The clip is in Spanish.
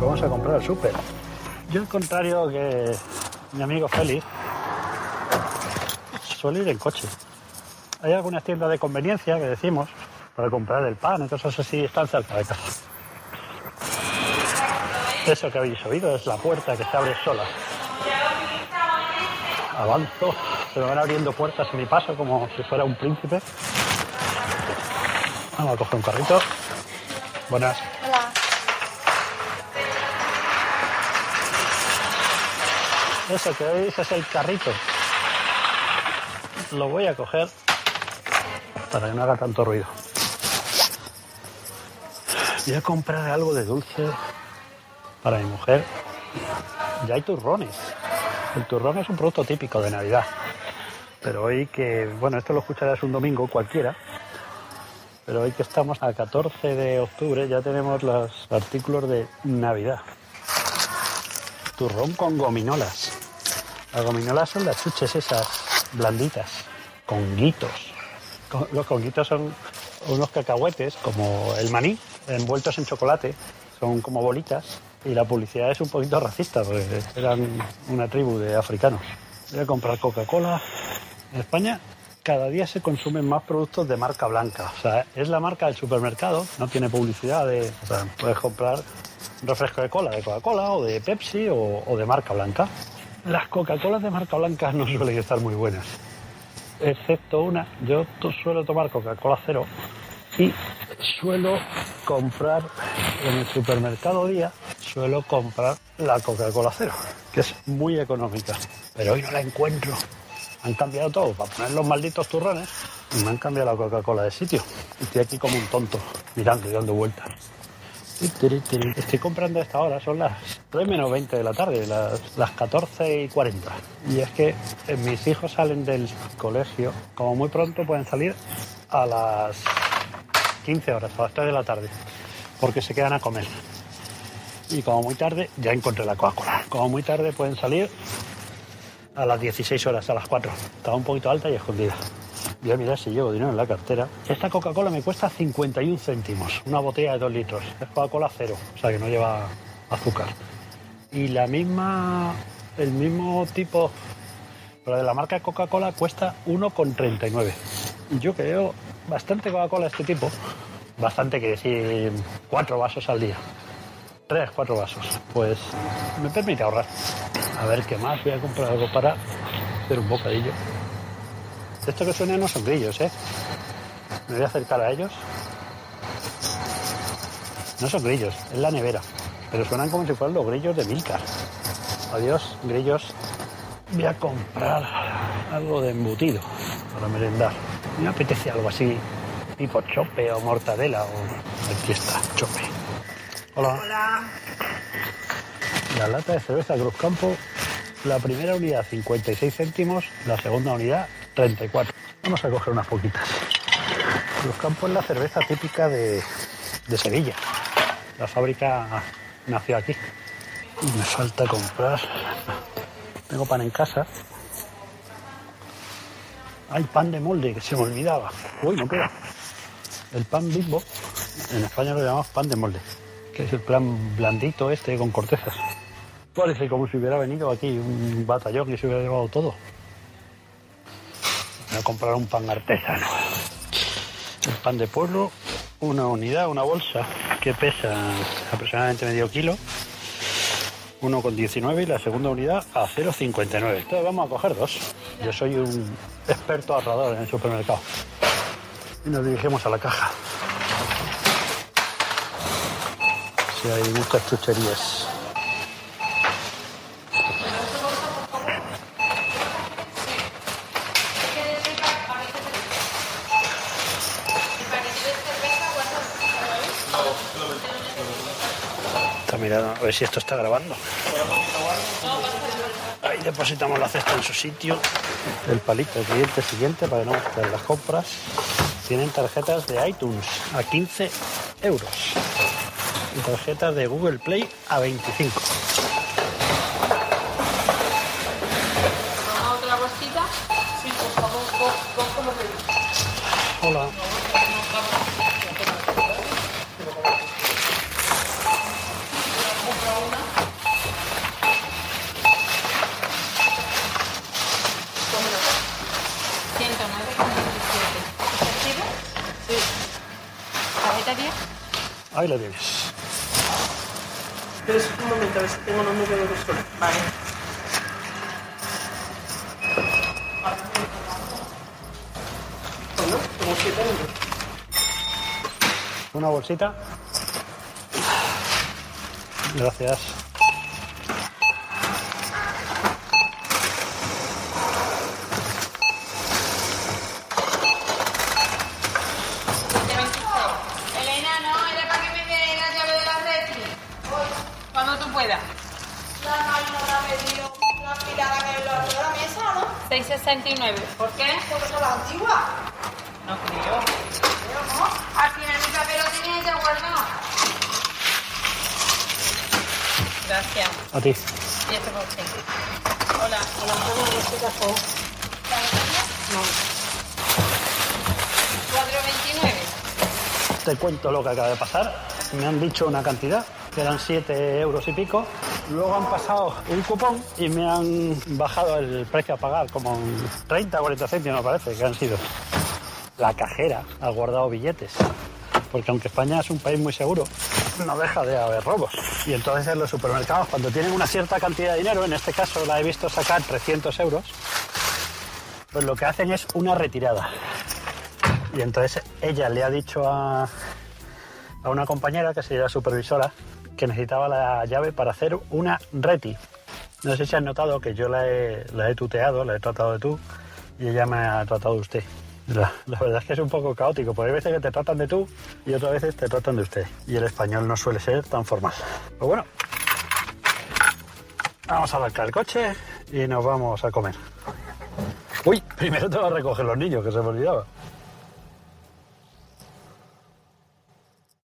Vamos a comprar al súper. Yo, al contrario que mi amigo Félix, suelo ir en coche. Hay algunas tiendas de conveniencia que decimos para comprar el pan cosas así, están cerca de casa. Eso que habéis oído es la puerta que se abre sola. Avanzo, se me van abriendo puertas en mi paso como si fuera un príncipe. Vamos a coger un carrito. Buenas. Hola. Eso que veis es el carrito. Lo voy a coger para que no haga tanto ruido. Voy a comprar algo de dulce para mi mujer. Ya hay turrones. El turrón es un producto típico de Navidad. Pero hoy que, bueno, esto lo escucharás un domingo cualquiera. Pero hoy que estamos a 14 de octubre ya tenemos los artículos de Navidad. Turrón con gominolas. Las gominolas son las chuches esas blanditas, con guitos. Con- Los conguitos son unos cacahuetes como el maní, envueltos en chocolate. Son como bolitas. Y la publicidad es un poquito racista, porque eran una tribu de africanos. Voy a comprar Coca-Cola. En España cada día se consumen más productos de marca blanca. O sea, es la marca del supermercado, no tiene publicidad de... O sea, puedes comprar refresco de cola, de Coca-Cola o de Pepsi o, o de marca blanca. Las Coca-Colas de marca blanca no suelen estar muy buenas. Excepto una, yo suelo tomar Coca-Cola cero y suelo comprar en el supermercado día, suelo comprar la Coca-Cola cero, que es muy económica. Pero hoy no la encuentro. Han cambiado todo para poner los malditos turrones y me han cambiado la Coca-Cola de sitio. Estoy aquí como un tonto, mirando y dando vueltas. Estoy comprando a esta hora, son las 3 menos 20 de la tarde, las, las 14 y 40. Y es que eh, mis hijos salen del colegio, como muy pronto pueden salir a las 15 horas, a las 3 de la tarde, porque se quedan a comer. Y como muy tarde, ya encontré la Coca-Cola. Como muy tarde pueden salir a las 16 horas, a las 4. Estaba un poquito alta y escondida. Voy a mirar si llevo dinero en la cartera. Esta Coca-Cola me cuesta 51 céntimos, una botella de 2 litros. Es Coca-Cola cero, o sea que no lleva azúcar. Y la misma, el mismo tipo, pero de la marca Coca-Cola cuesta 1,39. Y yo creo bastante Coca-Cola este tipo, bastante que decir cuatro vasos al día. Tres, cuatro vasos. Pues me permite ahorrar. A ver qué más. Voy a comprar algo para hacer un bocadillo. Esto que suena no son grillos, ¿eh? Me voy a acercar a ellos. No son grillos, es la nevera. Pero suenan como si fueran los grillos de Milcar. Adiós, grillos. Voy a comprar algo de embutido para merendar. Me apetece algo así, tipo chope o mortadela o... Aquí está, chope. Hola. Hola. La lata de cerveza Cruz Campo, la primera unidad 56 céntimos, la segunda unidad 34. Vamos a coger unas poquitas. Cruz Campo es la cerveza típica de, de Sevilla. La fábrica nació aquí. Me falta comprar. Tengo pan en casa. Hay pan de molde que se me olvidaba. Uy, no queda. El pan bimbo, en España lo llamamos pan de molde, que es el plan blandito este con cortezas. Parece como si hubiera venido aquí un batallón y se hubiera llevado todo. Voy a comprar un pan artesano. El pan de pueblo, una unidad, una bolsa que pesa aproximadamente medio kilo. 1,19 y la segunda unidad a 0,59. Entonces vamos a coger dos. Yo soy un experto ahorrador en el supermercado. Y nos dirigimos a la caja. Si hay muchas chucherías. Está mirando a ver si esto está grabando. Ahí depositamos la cesta en su sitio. El palito del cliente siguiente para no mezclen las compras. Tienen tarjetas de iTunes a 15 euros. Y tarjetas de Google Play a 25. ¿Toma otra rosquita? Sí, por favor, dos, dos como te Hola. Ahí lo tienes. Pero un momento, a ver si tengo los números de sol. Vale. Bueno, siete euros. Una bolsita. Gracias. De 26. Elena, no, era para que me dé la llave de la refri. Cuando tú puedas. La máquina me dio una pirada que lo de la mesa, ¿no? 669. ¿Por qué? Porque son las antiguas. No creo. Pero no. Al final mi papel lo tenía ya guardado. Gracias. A ti. Y esto por usted. Hola. Hola, ¿cómo me por favor? ¿La? No. 429. Te cuento lo que acaba de pasar. Me han dicho una cantidad, que eran 7 euros y pico. Luego han pasado un cupón y me han bajado el precio a pagar, como en 30 o 40 céntimos, me parece que han sido. La cajera ha guardado billetes, porque aunque España es un país muy seguro, no deja de haber robos. Y entonces en los supermercados, cuando tienen una cierta cantidad de dinero, en este caso la he visto sacar 300 euros, pues lo que hacen es una retirada. Y entonces ella le ha dicho a, a una compañera, que sería supervisora, que necesitaba la llave para hacer una reti. No sé si han notado que yo la he, la he tuteado, la he tratado de tú, y ella me ha tratado de usted. La, verdad es que es un poco caótico, porque hay veces que te tratan de tú y otras veces te tratan de usted. Y el español no suele ser tan formal. Pues bueno, vamos a arrancar el coche y nos vamos a comer. Uy, primero te va a recoger los niños, que se me olvidaba.